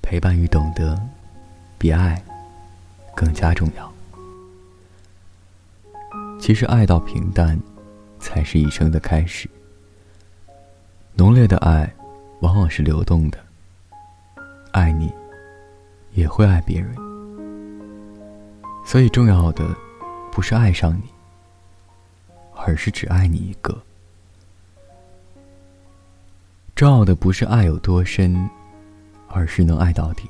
陪伴与懂得，比爱更加重要。其实，爱到平淡，才是一生的开始。浓烈的爱，往往是流动的。爱你，也会爱别人。所以，重要的不是爱上你，而是只爱你一个。重要的不是爱有多深。而是能爱到底。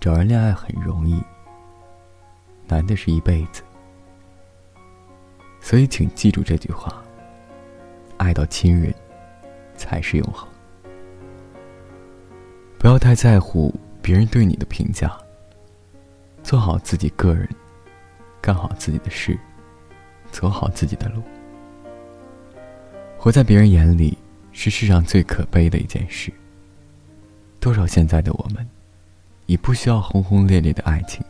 找人恋爱很容易，难的是一辈子。所以，请记住这句话：爱到亲人，才是永恒。不要太在乎别人对你的评价，做好自己个人，干好自己的事，走好自己的路。活在别人眼里，是世上最可悲的一件事。多少现在的我们，已不需要轰轰烈烈的爱情，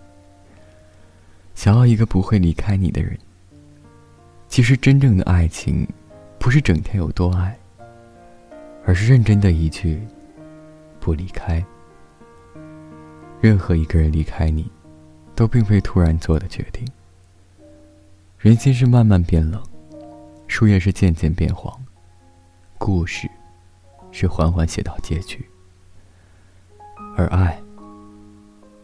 想要一个不会离开你的人。其实，真正的爱情，不是整天有多爱，而是认真的一句“不离开”。任何一个人离开你，都并非突然做的决定。人心是慢慢变冷，树叶是渐渐变黄，故事是缓缓写到结局。而爱，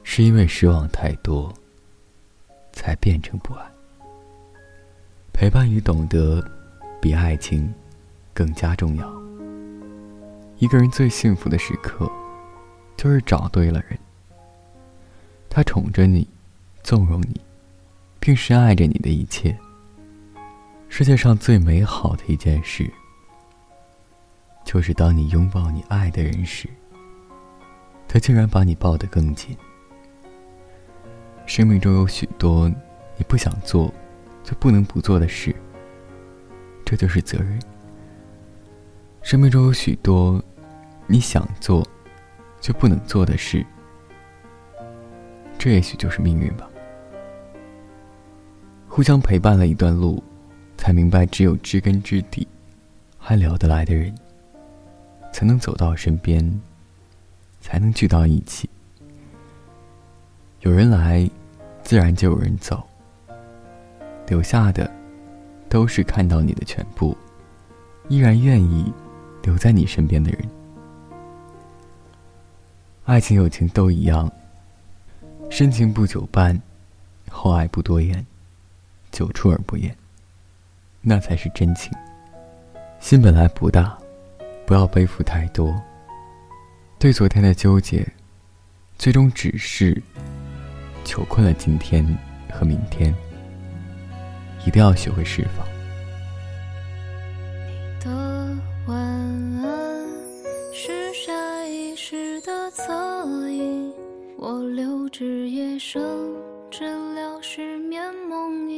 是因为失望太多，才变成不爱。陪伴与懂得，比爱情更加重要。一个人最幸福的时刻，就是找对了人。他宠着你，纵容你，并深爱着你的一切。世界上最美好的一件事，就是当你拥抱你爱的人时。他竟然把你抱得更紧。生命中有许多你不想做，就不能不做的事。这就是责任。生命中有许多你想做，却不能做的事。这也许就是命运吧。互相陪伴了一段路，才明白，只有知根知底、还聊得来的人，才能走到身边。才能聚到一起。有人来，自然就有人走。留下的，都是看到你的全部，依然愿意留在你身边的人。爱情、友情都一样，深情不久伴，厚爱不多言，久处而不厌，那才是真情。心本来不大，不要背负太多。对昨天的纠结，最终只是囚困了今天和明天。一定要学会释放。你的晚安是下意识的侧影，我留至夜深，治疗失眠梦呓。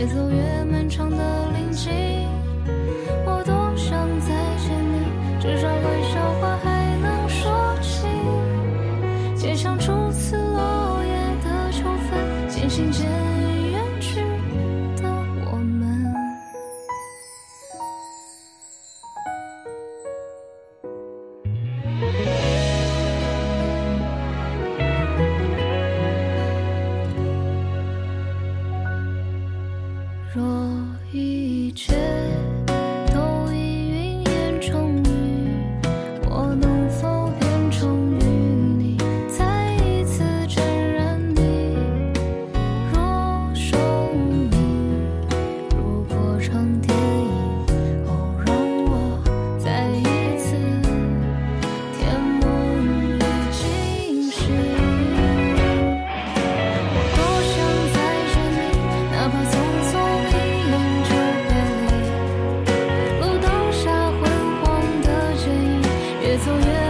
越走越漫长的林径我多想再见你至少玩笑话还能说起街巷初次落叶的秋分渐行渐走远。